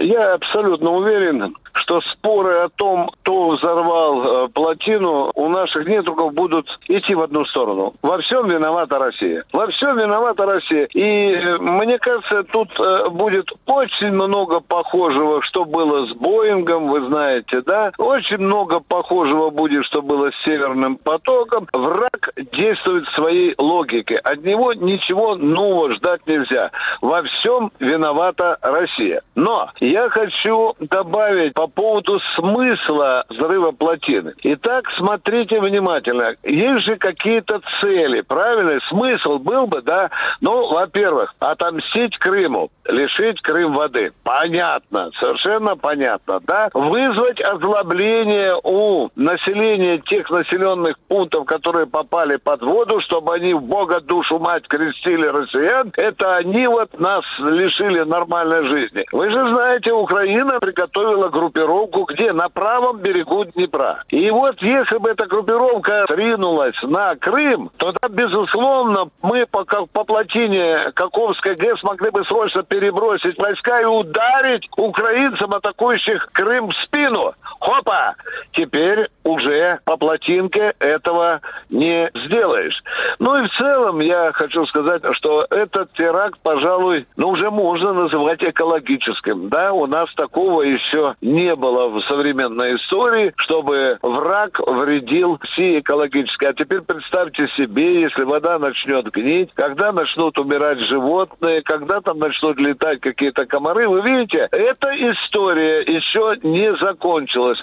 Я абсолютно уверен, что споры о том, кто взорвал э, плотину, у наших недругов будут идти в одну сторону. Во всем виновата Россия. Во всем виновата Россия. И э, мне кажется, тут э, будет очень много похожего, что было с Боингом, вы знаете, да? Очень много похожего будет, что было с Северным потоком. Враг действует своей логике. От него ничего нового ждать нельзя. Во всем виновата Россия. Но я хочу добавить по поводу смысла взрыва плотины. Итак, смотрите внимательно. Есть же какие-то цели, правильно? Смысл был бы, да? Ну, во-первых, отомстить Крыму, лишить Крым воды. Понятно, совершенно понятно, да? Вызвать озлобление у населения тех населенных пунктов, которые попали под воду, чтобы они в Бога душу мать крестили россиян. Это они вот нас лишили нормальной жизни. Вы же знаете, Украина приготовила группировку группировку где? На правом берегу Днепра. И вот если бы эта группировка ринулась на Крым, то да, безусловно, мы по, по плотине Каковской ГЭС могли бы срочно перебросить войска и ударить украинцам, атакующих Крым, в спину. Хопа! Теперь по плотинке этого не сделаешь. Ну и в целом я хочу сказать, что этот теракт, пожалуй, ну уже можно называть экологическим. Да, у нас такого еще не было в современной истории, чтобы враг вредил всей экологической. А теперь представьте себе, если вода начнет гнить, когда начнут умирать животные, когда там начнут летать какие-то комары, вы видите, эта история еще не закончилась.